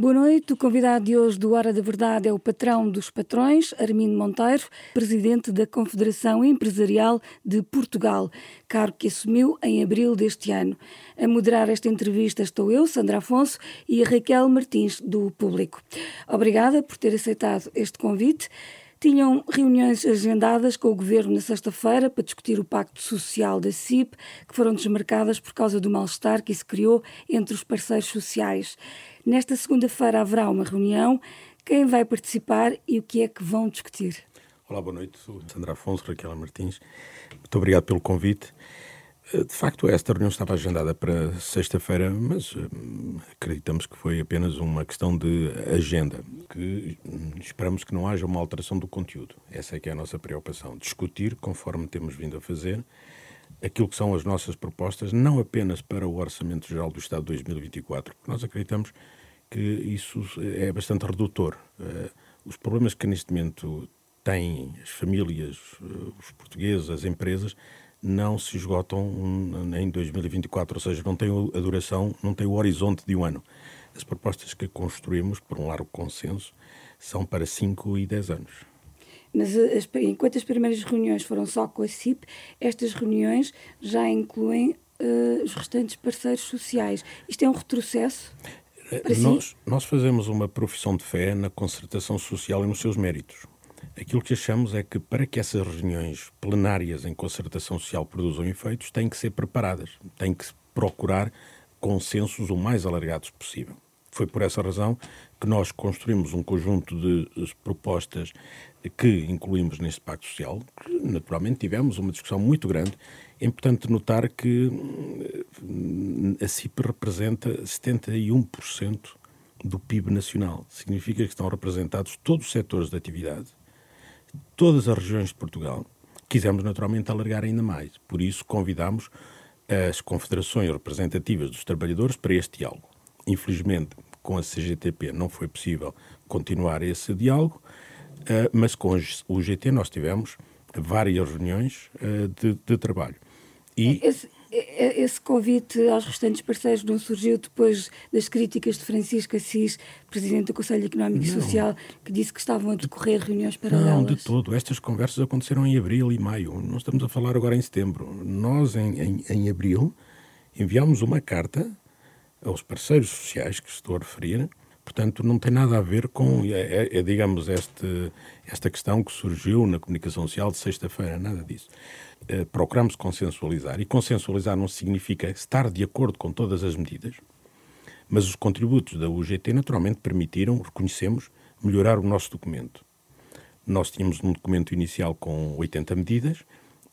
Boa noite. O convidado de hoje do Hora da Verdade é o patrão dos patrões, Armindo Monteiro, presidente da Confederação Empresarial de Portugal, cargo que assumiu em abril deste ano. A moderar esta entrevista estou eu, Sandra Afonso, e a Raquel Martins, do Público. Obrigada por ter aceitado este convite. Tinham reuniões agendadas com o governo na sexta-feira para discutir o pacto social da CIP, que foram desmarcadas por causa do mal-estar que se criou entre os parceiros sociais. Nesta segunda-feira haverá uma reunião. Quem vai participar e o que é que vão discutir? Olá, boa noite. Sou Sandra Afonso, Raquel Martins. Muito obrigado pelo convite. Eh, de facto, esta reunião estava agendada para sexta-feira, mas hum, acreditamos que foi apenas uma questão de agenda, que hum, esperamos que não haja uma alteração do conteúdo. Essa é que é a nossa preocupação, discutir, conforme temos vindo a fazer, aquilo que são as nossas propostas, não apenas para o Orçamento Geral do Estado de 2024, porque nós acreditamos que isso é bastante redutor. Uh, os problemas que neste momento têm as famílias, uh, os portugueses, as empresas, não se esgotam em 2024, ou seja, não tem a duração, não tem o horizonte de um ano. As propostas que construímos, por um largo consenso, são para 5 e 10 anos. Mas as, enquanto as primeiras reuniões foram só com a CIP, estas reuniões já incluem uh, os restantes parceiros sociais. Isto é um retrocesso? Nós, nós fazemos uma profissão de fé na concertação social e nos seus méritos. Aquilo que achamos é que para que essas reuniões plenárias em concertação social produzam efeitos, têm que ser preparadas, têm que procurar consensos o mais alargados possível. Foi por essa razão que nós construímos um conjunto de propostas que incluímos neste Pacto Social, que naturalmente tivemos uma discussão muito grande é importante notar que hum, a CIP representa 71% do PIB nacional. Significa que estão representados todos os setores de atividade, todas as regiões de Portugal. Quisemos naturalmente alargar ainda mais. Por isso, convidamos as confederações representativas dos trabalhadores para este diálogo. Infelizmente, com a CGTP não foi possível continuar esse diálogo, eh, mas com o GT nós tivemos várias reuniões eh, de, de trabalho. E... Esse, esse, convite aos restantes parceiros não surgiu depois das críticas de Francisco Assis, Presidente do Conselho Económico não. e Social, que disse que estavam a decorrer reuniões paralelas? Não, de todo. Estas conversas aconteceram em abril e maio. Não estamos a falar agora em setembro. Nós, em, em, em abril, enviámos uma carta aos parceiros sociais que estou a referir, Portanto, não tem nada a ver com, é, é, é, digamos, este, esta questão que surgiu na comunicação social de sexta-feira, nada disso. Uh, procuramos consensualizar, e consensualizar não significa estar de acordo com todas as medidas, mas os contributos da UGT naturalmente permitiram, reconhecemos, melhorar o nosso documento. Nós tínhamos um documento inicial com 80 medidas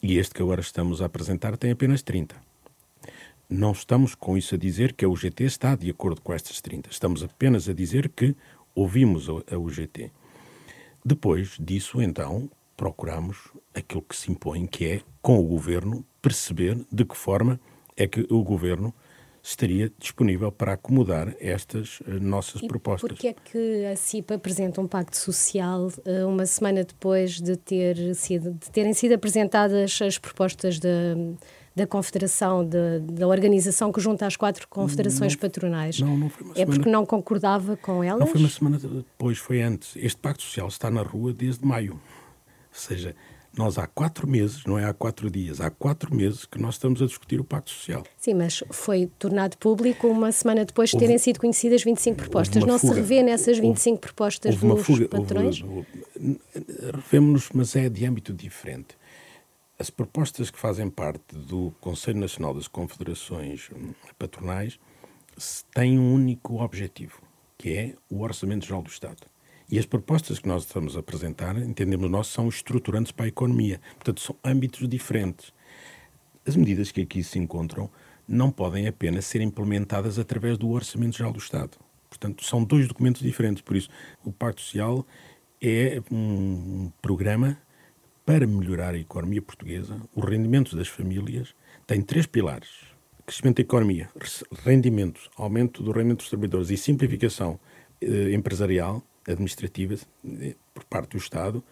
e este que agora estamos a apresentar tem apenas 30. Não estamos com isso a dizer que a UGT está de acordo com estas 30. Estamos apenas a dizer que ouvimos a UGT. Depois disso, então, procuramos aquilo que se impõe, que é, com o governo, perceber de que forma é que o governo estaria disponível para acomodar estas uh, nossas e propostas. Por que é que a CIPA apresenta um pacto social uh, uma semana depois de, ter sido, de terem sido apresentadas as propostas da da Confederação, de, da organização que junta as quatro confederações não, patronais. Não, não foi uma é porque não concordava com elas? Não foi uma semana depois, foi antes. Este Pacto Social está na rua desde maio. Ou seja, nós há quatro meses, não é há quatro dias, há quatro meses que nós estamos a discutir o Pacto Social. Sim, mas foi tornado público uma semana depois de terem sido conhecidas 25 propostas. Não fuga. se revê nessas 25 houve, propostas houve dos fuga, patrões? Revemos-nos, mas é de âmbito diferente. As propostas que fazem parte do Conselho Nacional das Confederações hum, Patronais têm um único objetivo, que é o Orçamento Geral do Estado. E as propostas que nós estamos a apresentar, entendemos nós, são estruturantes para a economia. Portanto, são âmbitos diferentes. As medidas que aqui se encontram não podem apenas ser implementadas através do Orçamento Geral do Estado. Portanto, são dois documentos diferentes. Por isso, o Pacto Social é um programa para melhorar a economia portuguesa, os rendimentos das famílias têm três pilares: crescimento da economia, rendimentos, aumento do rendimento dos trabalhadores e simplificação eh, empresarial, administrativa, eh, por parte do Estado.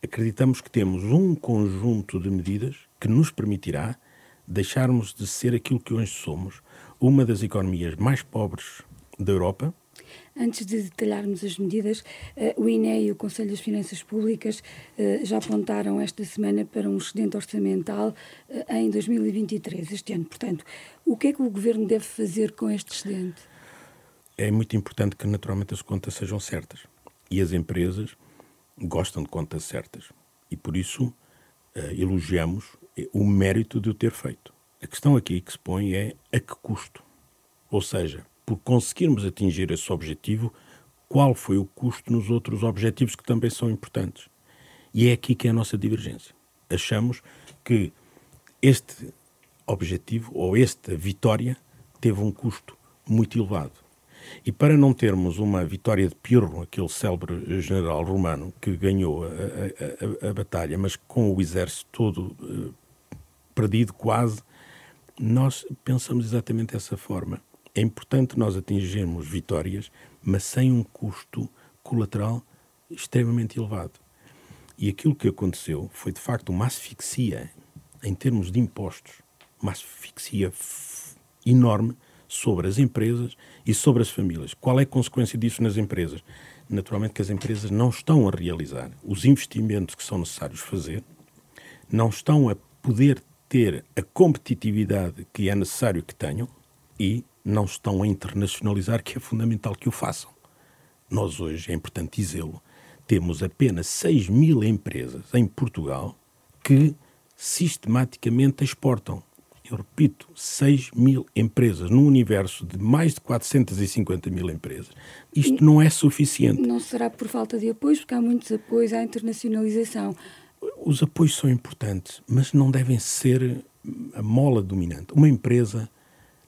Acreditamos que temos um conjunto de medidas que nos permitirá deixarmos de ser aquilo que hoje somos, uma das economias mais pobres da Europa, Antes de detalharmos as medidas, eh, o INE e o Conselho das Finanças Públicas eh, já apontaram esta semana para um excedente orçamental eh, em 2023, este ano. Portanto, o que é que o Governo deve fazer com este excedente? É muito importante que, naturalmente, as contas sejam certas. E as empresas gostam de contas certas. E, por isso, elogiamos o mérito de o ter feito. A questão aqui que se põe é a que custo? Ou seja, por conseguirmos atingir esse objetivo, qual foi o custo nos outros objetivos que também são importantes. E é aqui que é a nossa divergência. Achamos que este objetivo ou esta vitória teve um custo muito elevado. E para não termos uma vitória de Pirro, aquele célebre general romano que ganhou a, a, a, a batalha, mas com o exército todo uh, perdido quase, nós pensamos exatamente dessa forma. É importante nós atingirmos vitórias, mas sem um custo colateral extremamente elevado. E aquilo que aconteceu foi, de facto, uma asfixia em termos de impostos, uma asfixia enorme sobre as empresas e sobre as famílias. Qual é a consequência disso nas empresas? Naturalmente que as empresas não estão a realizar os investimentos que são necessários fazer, não estão a poder ter a competitividade que é necessário que tenham e não estão a internacionalizar, que é fundamental que o façam. Nós hoje, é importante dizê-lo, temos apenas 6 mil empresas em Portugal que sistematicamente exportam. Eu repito, 6 mil empresas num universo de mais de 450 mil empresas. Isto não é suficiente. Não será por falta de apoios, porque há muitos apoios à internacionalização. Os apoios são importantes, mas não devem ser a mola dominante. Uma empresa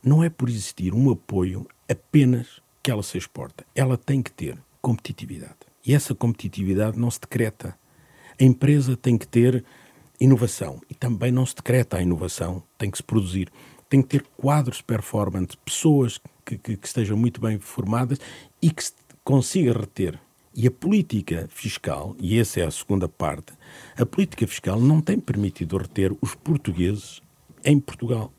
não é por existir um apoio apenas que ela se exporta. Ela tem que ter competitividade. E essa competitividade não se decreta. A empresa tem que ter inovação e também não se decreta a inovação, tem que se produzir. Tem que ter quadros performance, pessoas que, que, que estejam muito bem formadas e que se consiga reter. E a política fiscal, e essa é a segunda parte, a política fiscal não tem permitido reter os portugueses em Portugal.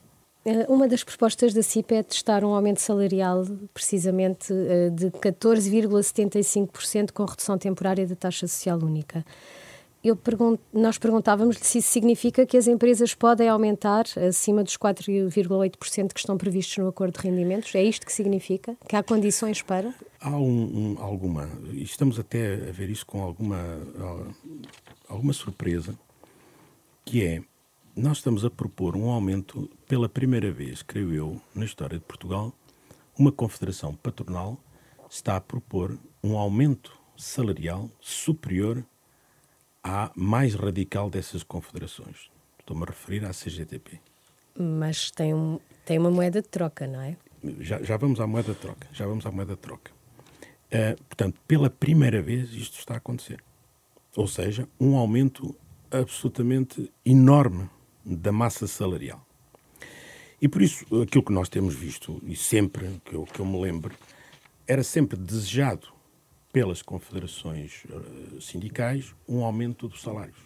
Eh, uma das propostas da CIP é testar um aumento salarial, precisamente eh, de 14,75% com redução temporária da taxa social única. Pergunto, nós perguntávamos se isso significa que as empresas podem aumentar acima dos 4,8% que estão previstos no acordo de rendimentos. É isto que significa? Que há condições para? Há um, um, alguma. Estamos até a ver isso com alguma, alguma surpresa, que é nós estamos a propor um aumento, pela primeira vez, creio eu, na história de Portugal, uma confederação patronal está a propor um aumento salarial superior à mais radical dessas confederações. Estou-me a referir à CGTP. Mas tem, um, tem uma moeda de troca, não é? Já, já vamos à moeda de troca. Já vamos à moeda de troca. Uh, portanto, pela primeira vez isto está a acontecer. Ou seja, um aumento absolutamente enorme da massa salarial. E por isso, aquilo que nós temos visto, e sempre que eu, que eu me lembro, era sempre desejado pelas confederações uh, sindicais um aumento dos salários.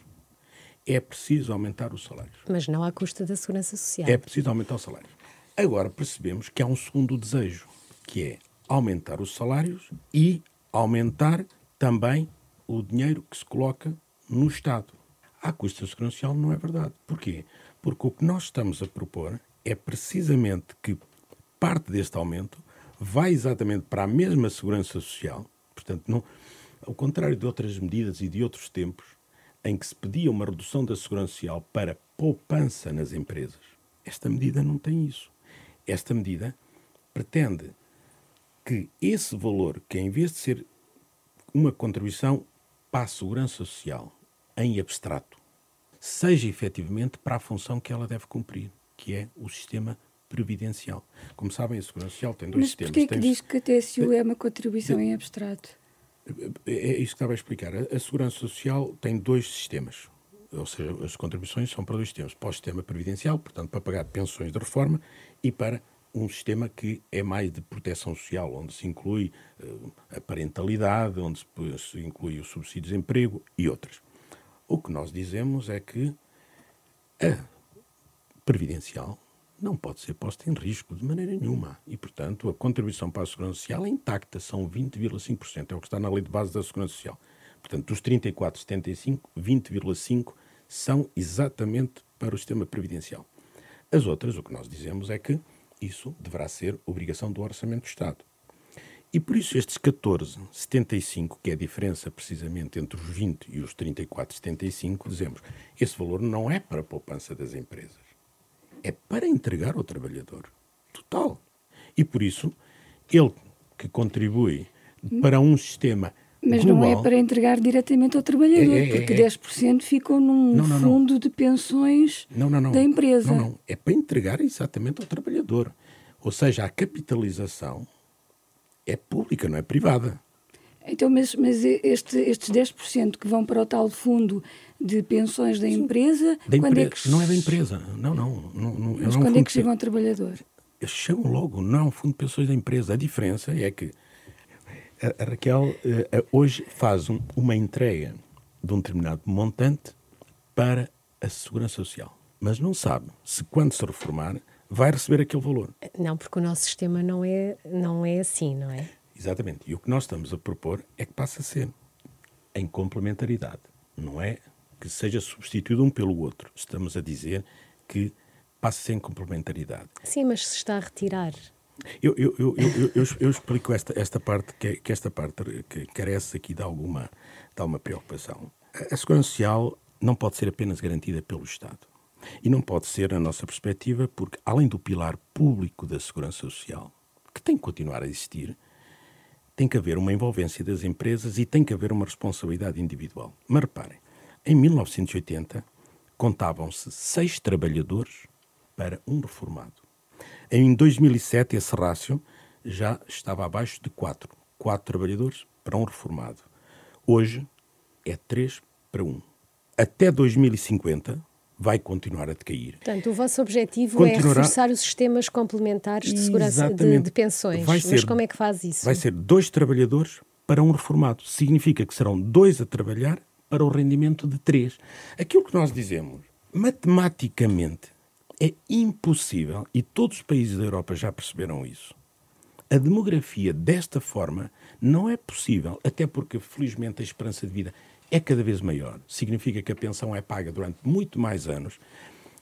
É preciso aumentar os salários. Mas não à custa da segurança social. É preciso aumentar os salários. Agora percebemos que há um segundo desejo, que é aumentar os salários e aumentar também o dinheiro que se coloca no Estado à custa da segurança social não é verdade. Porquê? Porque o que nós estamos a propor é precisamente que parte deste aumento vai exatamente para a mesma segurança social, portanto, não, ao contrário de outras medidas e de outros tempos em que se pedia uma redução da segurança social para poupança nas empresas, esta medida não tem isso. Esta medida pretende que esse valor, que em vez de ser uma contribuição para a segurança social, em abstrato, seja efetivamente para a função que ela deve cumprir, que é o sistema previdencial. Como sabem, a Segurança Social tem dois Mas sistemas. Mas porquê que diz que a TSU é uma contribuição em abstrato? É, é isso que estava a explicar. A Segurança Social tem dois sistemas. Ou seja, as contribuições são para dois sistemas. Para o sistema previdencial, portanto, para pagar pensões de reforma, e para um sistema que é mais de proteção social, onde se inclui uh, a parentalidade, onde se inclui o subsídio de desemprego e outras. O que nós dizemos é que a previdencial não pode ser posta em risco de maneira nenhuma. E, portanto, a contribuição para a Segurança Social é intacta, são 20,5%, é o que está na lei de base da Segurança Social. Portanto, dos 34,75, 20,5% são exatamente para o sistema previdencial. As outras, o que nós dizemos é que isso deverá ser obrigação do Orçamento do Estado. E por isso estes 14,75, que é a diferença precisamente entre os 20 e os 34,75, dizemos, esse valor não é para a poupança das empresas, é para entregar ao trabalhador. Total. E por isso, ele que contribui para um sistema mas global, não é para entregar diretamente ao trabalhador, é, é, porque é, 10% ficam num não, não, fundo não. de pensões da empresa. Não, não. É para entregar exatamente ao trabalhador. Ou seja, a capitalização é pública, não é privada. Então, mas, mas este, estes 10% que vão para o tal fundo de pensões da empresa, da quando é que... Não é da empresa, não, não. não, não mas quando é que chegam ao trabalhador? Chegam logo, não é um fundo de pensões da empresa. A diferença é que a, a Raquel uh, hoje faz um, uma entrega de um determinado montante para a Segurança Social, mas não sabe se quando se reformar vai receber aquele valor. Não, porque o nosso sistema não é, não é assim, não é? Exatamente. E o que nós estamos a propor é que passe a ser em complementaridade. Não é que seja substituído um pelo outro. Estamos a dizer que passe a ser em complementaridade. Sim, mas se está a retirar eu, eu, eu, eu, eu, explico esta, esta parte, que, que, esta parte que carece aqui de alguma, de alguma preocupação. A segurança social não pode ser apenas garantida pelo Estado. E não pode ser, na nossa perspectiva, porque, além do pilar público da segurança social, que tem que continuar a existir, tem que haver uma envolvência das empresas e tem que haver uma responsabilidade individual. Mas reparem, em 1980 contavam-se seis trabalhadores para um reformado. Em 2007, esse rácio já estava abaixo de 4. 4 trabalhadores para um reformado. Hoje é 3 para 1. Até 2050 vai continuar a decair. Portanto, o vosso objetivo é Continuará... é reforçar os sistemas complementares de segurança de, de, pensões. Vai Mas como é que faz isso? Vai ser dois trabalhadores para um reformado. Significa que serão dois a trabalhar para o rendimento de três. Aquilo que nós dizemos, matematicamente, é impossível, e todos os países da Europa já perceberam isso. A demografia desta forma não é possível, até porque, felizmente, a esperança de vida é cada vez maior. Significa que a pensão é paga durante muito mais anos.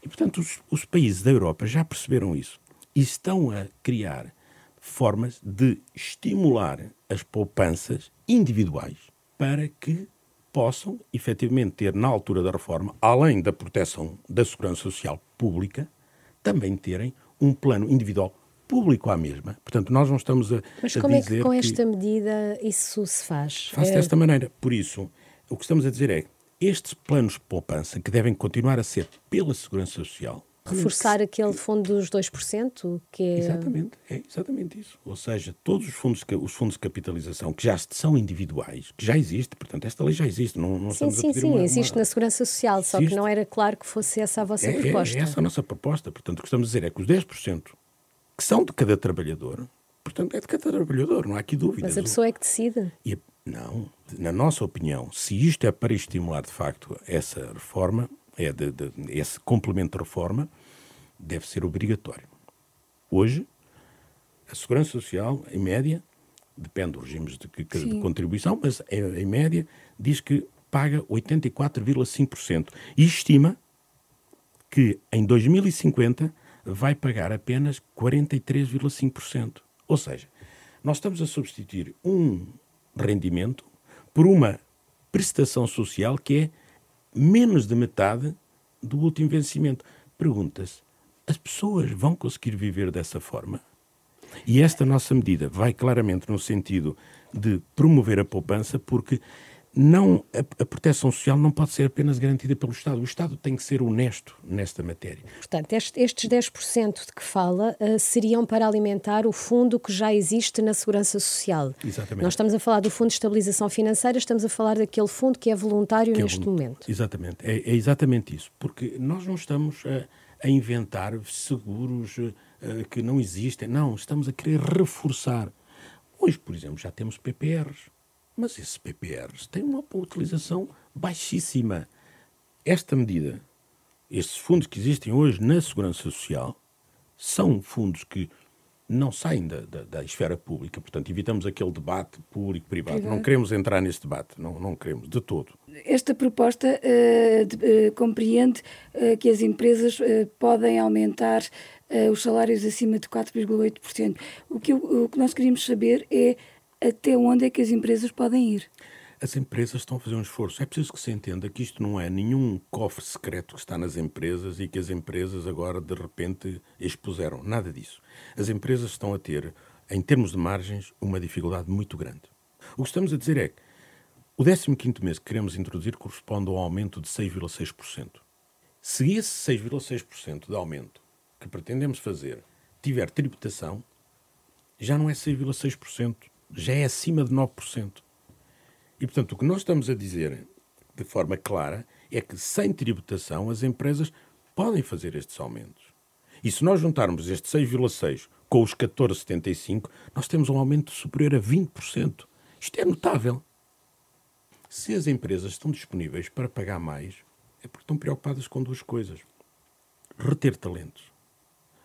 E, portanto, os, os países da Europa já perceberam isso e estão a criar formas de estimular as poupanças individuais para que possam efetivamente ter, na altura da reforma, além da proteção da segurança social pública, também terem um plano individual público à mesma. Portanto, nós não estamos a. Mas como a é que com esta medida isso se faz? Faz é... desta maneira. Por isso, o que estamos a dizer é estes planos de poupança, que devem continuar a ser pela Segurança Social, Reforçar aquele fundo dos 2%, que é... Exatamente, é exatamente isso. Ou seja, todos os fundos, os fundos de capitalização que já são individuais, que já existe, portanto, esta lei já existe. Não, não sim, sim, sim, uma, existe uma... na Segurança Social, existe. só que não era claro que fosse essa a vossa é, proposta. É, é essa a nossa proposta. Portanto, o que estamos a dizer é que os 10% que são de cada trabalhador, portanto, é de cada trabalhador, não há aqui dúvida. Mas a pessoa é que decide. E, não, na nossa opinião, se isto é para estimular de facto essa reforma, é de, de, esse complemento de reforma deve ser obrigatório. Hoje, a Segurança Social, em média, depende dos regimes de, de contribuição, mas em média diz que paga 84,5% e estima que em 2050 vai pagar apenas 43,5%. Ou seja, nós estamos a substituir um rendimento por uma prestação social que é menos de metade do último vencimento. Pergunta-se, as pessoas vão conseguir viver dessa forma? E esta nossa medida vai claramente no sentido de promover a poupança, porque não a, a, proteção social não pode ser apenas garantida pelo Estado. O Estado tem que ser honesto nesta matéria. Portanto, este, estes 10% de que fala uh, seriam para alimentar o fundo que já existe na Segurança Social. Exatamente. Nós estamos a falar do Fundo de Estabilização Financeira, estamos a falar daquele fundo que é voluntário que neste é momento. Exatamente. É, é, exatamente isso. Porque nós não estamos a, a inventar seguros uh, que não existem. Não, estamos a querer reforçar. Hoje, por exemplo, já temos PPRs mas esses PPRs têm uma utilização baixíssima. Esta medida, estes fundos que existem hoje na Segurança Social, são fundos que não saem da, da, da, esfera pública, portanto, evitamos aquele debate público-privado. Não queremos entrar nesse debate, não, não queremos, de todo. Esta proposta uh, de, uh, compreende uh, que as empresas podem aumentar os salários acima de 4,8%. O que, o que nós queríamos saber é até onde é que as empresas podem ir as empresas estão a fazer um esforço. É preciso que se entenda que isto não é nenhum cofre secreto que está nas empresas e que as empresas agora de repente expuseram. Nada disso. As empresas estão a ter, em termos de margens, uma dificuldade muito grande. O que estamos a dizer é que o 15 mês que queremos introduzir corresponde a um aumento de 6,6%. Se esse 6,6% de aumento que pretendemos fazer tiver tributação, já não é 6,6%, já é acima de 9%. E, portanto, o que nós estamos a dizer de forma clara é que, sem tributação, as empresas podem fazer estes aumentos. E se nós juntarmos este 6,6 com os 14,75, nós temos um aumento superior a 20%. Isto é notável. Se as empresas estão disponíveis para pagar mais, é porque estão preocupadas com duas coisas: reter talentos,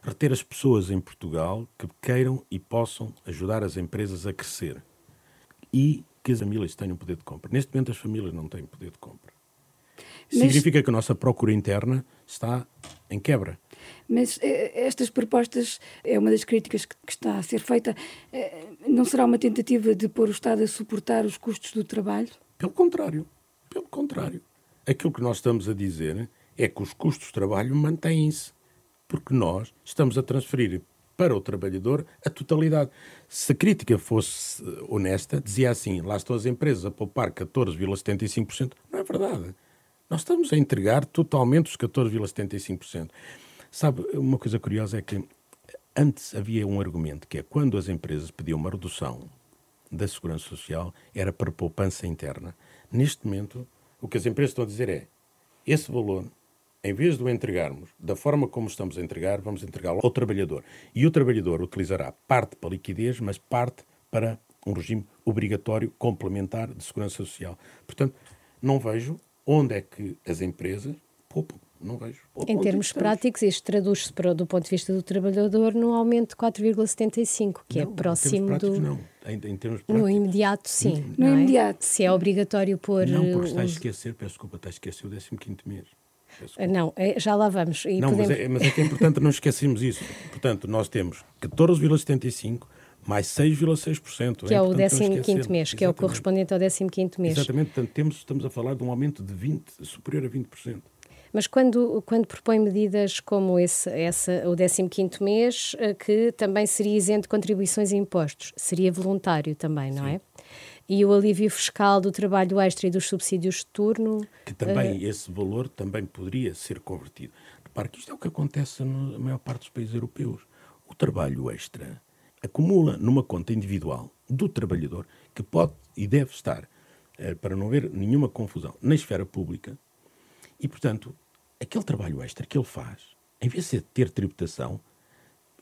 reter as pessoas em Portugal que queiram e possam ajudar as empresas a crescer e que as famílias tenham poder de compra. Neste momento, as famílias não têm poder de compra. Mas... Significa que a nossa procura interna está em quebra. Mas eh, estas propostas, é uma das críticas que, está a ser feita, eh, não será uma tentativa de pôr o Estado a suportar os custos do trabalho? Pelo contrário. Pelo contrário. Aquilo que nós estamos a dizer é que os custos de trabalho mantêm-se, porque nós estamos a transferir para o trabalhador a totalidade. Se a crítica fosse honesta, dizia assim: lá estão as empresas a poupar 14,75%. Não é verdade. Nós estamos a entregar totalmente os 14,75%. Sabe, uma coisa curiosa é que antes havia um argumento que é quando as empresas pediam uma redução da segurança social era para poupança interna. Neste momento, o que as empresas estão a dizer é esse valor em vez de o entregarmos da forma como estamos a entregar, vamos entregá-lo ao trabalhador. E o trabalhador utilizará parte para liquidez, mas parte para um regime obrigatório complementar de segurança social. Portanto, não vejo onde é que as empresas poupam. Não vejo. Em termos práticos, isto traduz-se do ponto de vista do trabalhador num aumento de 4,75, que é não, é próximo em do. Não, em, em termos práticos. No imediato, sim. No, no é? imediato. Se é obrigatório pôr. Não, porque está a esquecer, peço desculpa, está a esquecer o 15 mês. Não, é, já lá vamos. E não, podemos... mas, é, mas é que é importante não esquecermos isso. Portanto, nós temos 14,75% mais 6,6%. Que é, é o 15 mês, que é o correspondente ao 15 mês. Exatamente, portanto, temos, estamos a falar de um aumento de 20, superior a 20%. Mas quando, quando propõe medidas como esse, essa, o 15 mês, eh, que também seria isento de contribuições e impostos, seria voluntário também, não Sim. é? E o alívio fiscal do trabalho extra e dos subsídios de turno. Que também, uh... esse valor também poderia ser convertido. Repare que isto é o que acontece na maior parte dos países europeus. O trabalho extra acumula numa conta individual do trabalhador, que pode e deve estar, uh, para não haver nenhuma confusão, na esfera pública, e, portanto, aquele trabalho extra que ele faz, em vez de ter tributação,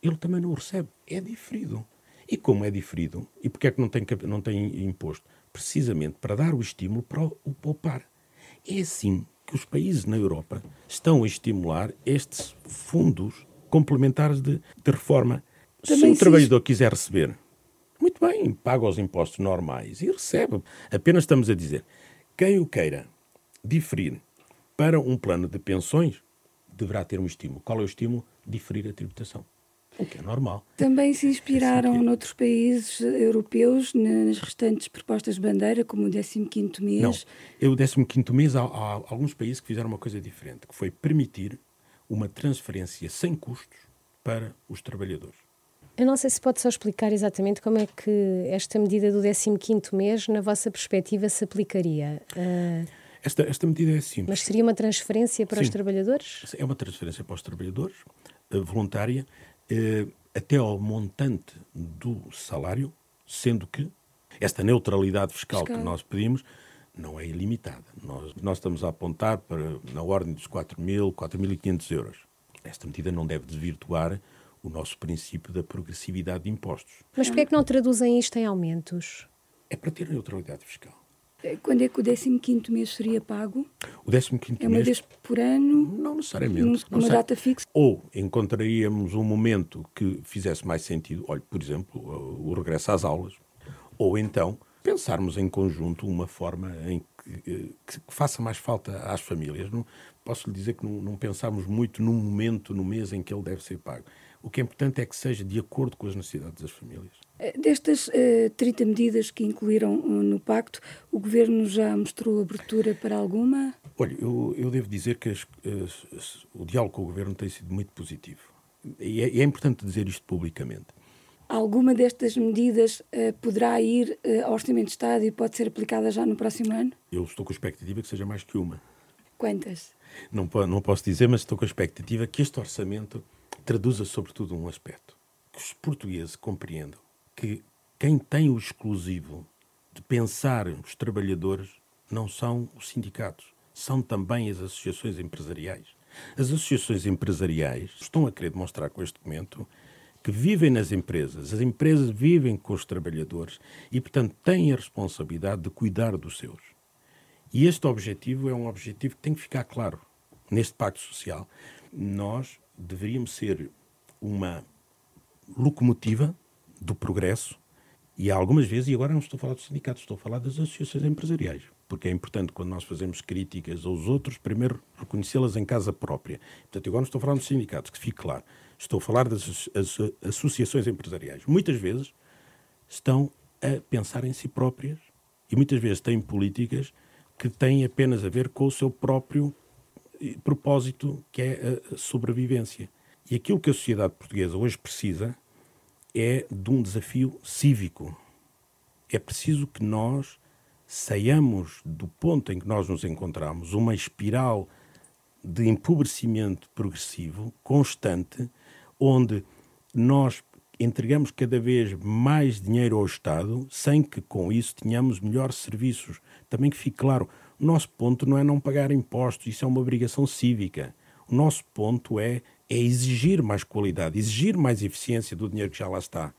ele também não o recebe. É diferido. E como é diferido, e porque é que não tem, não tem imposto? Precisamente para dar o estímulo para o poupar. É assim que os países na Europa estão a estimular estes fundos complementares de, de reforma. Também Se o trabalhador quiser receber, muito bem, paga os impostos normais e recebe. Apenas estamos a dizer, quem o queira diferir para um plano de pensões, deverá ter um estímulo. Qual é o estímulo? Diferir a tributação. O que é normal. Também se inspiraram é noutros países europeus nas restantes propostas de bandeira, como o 15º mês? Não, eu, o 15º mês há, há alguns países que fizeram uma coisa diferente, que foi permitir uma transferência sem custos para os trabalhadores. Eu não sei se pode só explicar exatamente como é que esta medida do 15º mês, na vossa perspectiva, se aplicaria. Uh... Esta, esta medida é simples. Mas seria uma transferência para Sim, os trabalhadores? É uma transferência para os trabalhadores, eh, voluntária, eh, até ao montante do salário, sendo que esta neutralidade fiscal, fiscal. que nós pedimos não é ilimitada. Nós, nós estamos a apontar para na ordem dos 4.000, 4.500 euros. Esta medida não deve desvirtuar o nosso princípio da progressividade de impostos. Mas porquê é que não traduzem isto em aumentos? É para ter neutralidade fiscal. Quando é que o 15 mês seria pago? O 15 mês... É uma mês... vez por ano? Não necessariamente. Uma não data fixa? Ou encontraríamos um momento que fizesse mais sentido, olha, por exemplo, o regresso às aulas, ou então pensarmos em conjunto uma forma em que, que, faça mais falta às famílias. Não, posso lhe dizer que não, não pensamos muito no momento, no mês em que ele deve ser pago. O que é importante é que seja de acordo com as necessidades das famílias. Eh, destas uh, eh, 30 medidas que incluíram uh, no pacto, o Governo já mostrou abertura para alguma? Olha, eu, eu devo dizer que as, as, o diálogo com o Governo tem sido muito positivo. E é, é importante dizer isto publicamente. Alguma destas medidas uh, poderá ir ao Orçamento de Estado e pode ser aplicada já no próximo ano? Eu estou com a expectativa que seja mais que uma. Quantas? Não, não posso dizer, mas estou com a expectativa que este orçamento traduza sobretudo um aspecto. Que os portugueses compreendam que quem tem o exclusivo de pensar os trabalhadores não são os sindicatos, são também as associações empresariais. As associações empresariais estão a querer demonstrar com este documento que vivem nas empresas, as empresas vivem com os trabalhadores e, portanto, têm a responsabilidade de cuidar dos seus. E este objetivo é um objetivo que tem que ficar claro neste Pacto Social. Nós deveríamos ser uma locomotiva do progresso e algumas vezes, e agora não estou a falar dos sindicatos, estou a falar das associações empresariais, porque é importante quando nós fazemos críticas aos outros, primeiro reconhecê-las em casa própria. Portanto, agora não estou a falar dos sindicatos, que fique claro. Estou a falar das associações empresariais. Muitas vezes estão a pensar em si próprias e muitas vezes têm políticas que têm apenas a ver com o seu próprio propósito, que é a sobrevivência. E aquilo que a sociedade portuguesa hoje precisa é de um desafio cívico. É preciso que nós saiamos do ponto em que nós nos encontramos, uma espiral de empobrecimento progressivo, constante, onde nós entregamos cada vez mais dinheiro ao Estado, sem que com isso tenhamos melhores serviços. Também que fique claro, o nosso ponto não é não pagar impostos, isso é uma obrigação cívica. O nosso ponto é, é exigir mais qualidade, exigir mais eficiência do dinheiro que já lá está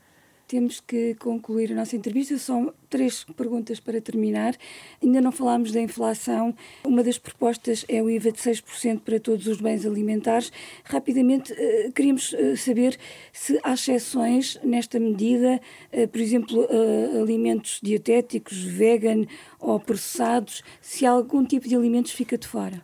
temos que concluir a nossa entrevista. São três perguntas para terminar. Ainda não falámos da inflação. Uma das propostas é o IVA de 6% para todos os bens alimentares. Rapidamente, eh, queríamos eh, saber se há exceções nesta medida, eh, por exemplo, alimentos dietéticos, vegan ou processados, se algum tipo de alimentos fica de fora.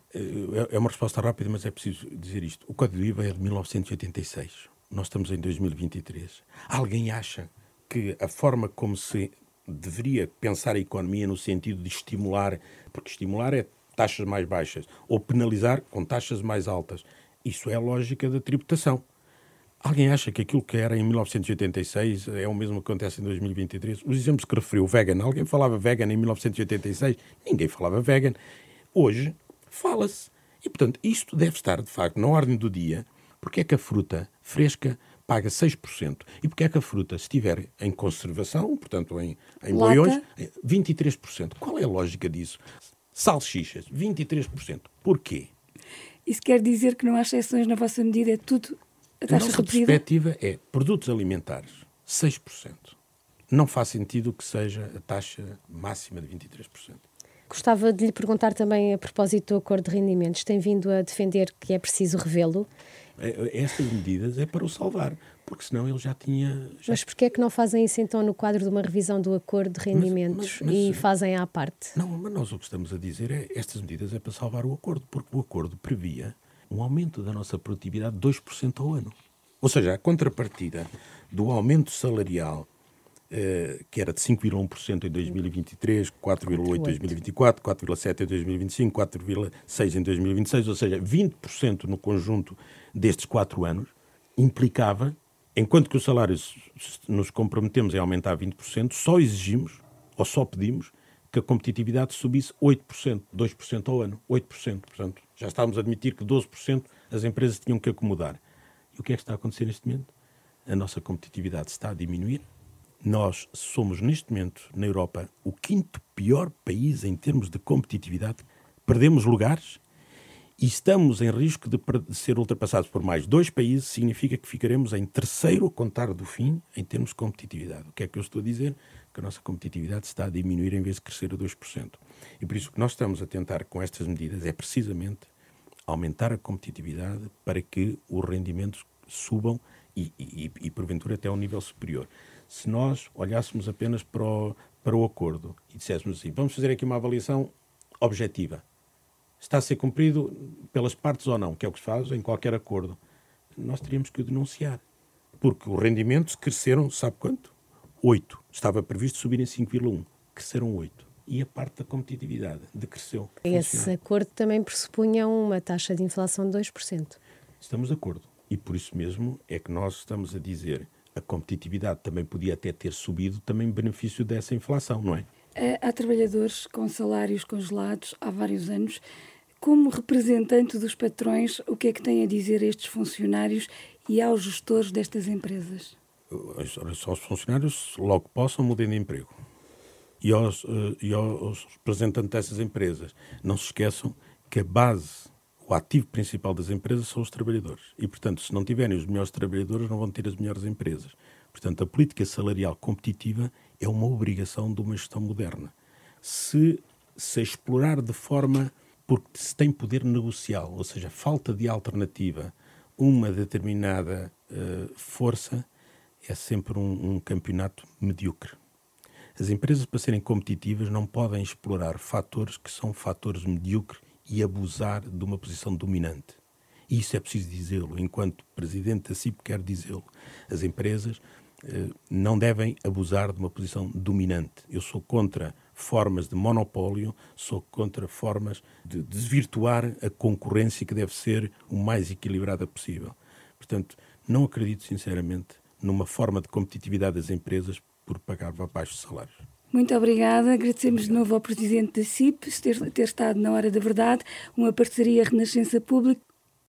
É uma resposta rápida, mas é preciso dizer isto. O Código do IVA é de 1986 nós estamos em 2023. Alguém acha que a forma como se deveria pensar a economia no sentido de estimular, porque estimular é taxas mais baixas, ou penalizar com taxas mais altas. Isso é a lógica da tributação. Alguém acha que aquilo que era em 1986 é o mesmo que acontece em 2023? Os exemplos que referiu, vegan, alguém falava vegan em 1986? Ninguém falava vegan. Hoje, fala-se. E, portanto, isto deve estar, de facto, na ordem do dia porque é que a fruta fresca paga 6%? E porque é que a fruta, se estiver em conservação, portanto em, em boiões, 23%? Qual é a lógica disso? Salsichas, 23%. Porquê? Isso quer dizer que não há exceções na vossa medida, é tudo a taxa a nossa perspectiva é produtos alimentares, 6%. Não faz sentido que seja a taxa máxima de 23%. Gostava de lhe perguntar também a propósito do acordo de rendimentos. Tem vindo a defender que é preciso revê-lo é, estas medidas é para o salvar, porque senão ele já tinha. Já... Mas porquê é que não fazem isso então no quadro de uma revisão do acordo de rendimentos mas, mas, mas, e fazem à parte? Não, mas nós o que estamos a dizer é estas medidas é para salvar o acordo, porque o acordo previa um aumento da nossa produtividade de 2% ao ano. Ou seja, a contrapartida do aumento salarial que era de 5,1% em 2023, 4,8% em 2024, 4,7% em 2025, 4,6% em 2026, ou seja, 20% no conjunto destes quatro anos, implicava, enquanto que o salário nos comprometemos a aumentar 20%, só exigimos, ou só pedimos, que a competitividade subisse 8%, 2% ao ano, 8%. Portanto, já estávamos a admitir que 12% as empresas tinham que acomodar. E o que é que está a acontecer neste momento? A nossa competitividade está a diminuir, nós somos, neste momento, na Europa, o quinto pior país em termos de competitividade. Perdemos lugares e estamos em risco de, ser ultrapassados por mais dois países, significa que ficaremos em terceiro a contar do fim em termos de competitividade. O que é que eu estou a dizer? Que a nossa competitividade está a diminuir em vez de crescer a 2%. E por isso o que nós estamos a tentar com estas medidas é precisamente aumentar a competitividade para que os rendimentos subam e, e, e porventura até ao nível superior. Se nós olhássemos apenas para o, para o acordo e disséssemos assim, vamos fazer aqui uma avaliação objetiva está a ser cumprido pelas partes ou não, que é o que se faz em qualquer acordo, nós teríamos que o denunciar. Porque os rendimentos cresceram, sabe quanto? 8. Estava previsto subir em 5,1. Cresceram 8. E a parte da competitividade decresceu. Esse acordo também pressupunha uma taxa de inflação de 2%. Estamos de acordo. E por isso mesmo é que nós estamos a dizer a competitividade também podia até ter subido também em benefício dessa inflação, não é? Há trabalhadores com salários congelados há vários anos como representante dos patrões, o que é que tem a dizer a estes funcionários e aos gestores destas empresas? Só os funcionários, logo possam, mudem de emprego. E aos, eh, e aos representantes dessas empresas, não se esqueçam que a base, o ativo principal das empresas são os trabalhadores. E, portanto, se não tiverem os melhores trabalhadores, não vão ter as melhores empresas. Portanto, a política salarial competitiva é uma obrigação de uma gestão moderna. Se se explorar de forma porque se tem poder negocial, ou seja, falta de alternativa, uma determinada uh, força, é sempre um, um campeonato medíocre. As empresas, para serem competitivas, não podem explorar fatores que são fatores medíocres e abusar de uma posição dominante. E isso é preciso dizê-lo. Enquanto presidente da CIP, quero dizê-lo. As empresas eh, não devem abusar de uma posição dominante. Eu sou contra formas de monopólio, sou contra formas de desvirtuar a concorrência que deve ser o mais equilibrada possível. Portanto, não acredito sinceramente numa forma de competitividade das empresas por pagar baixos salários. Muito obrigada. Agradecemos de novo ao Presidente da CIP ter, ter estado na hora da verdade, uma parceria Renascença Pública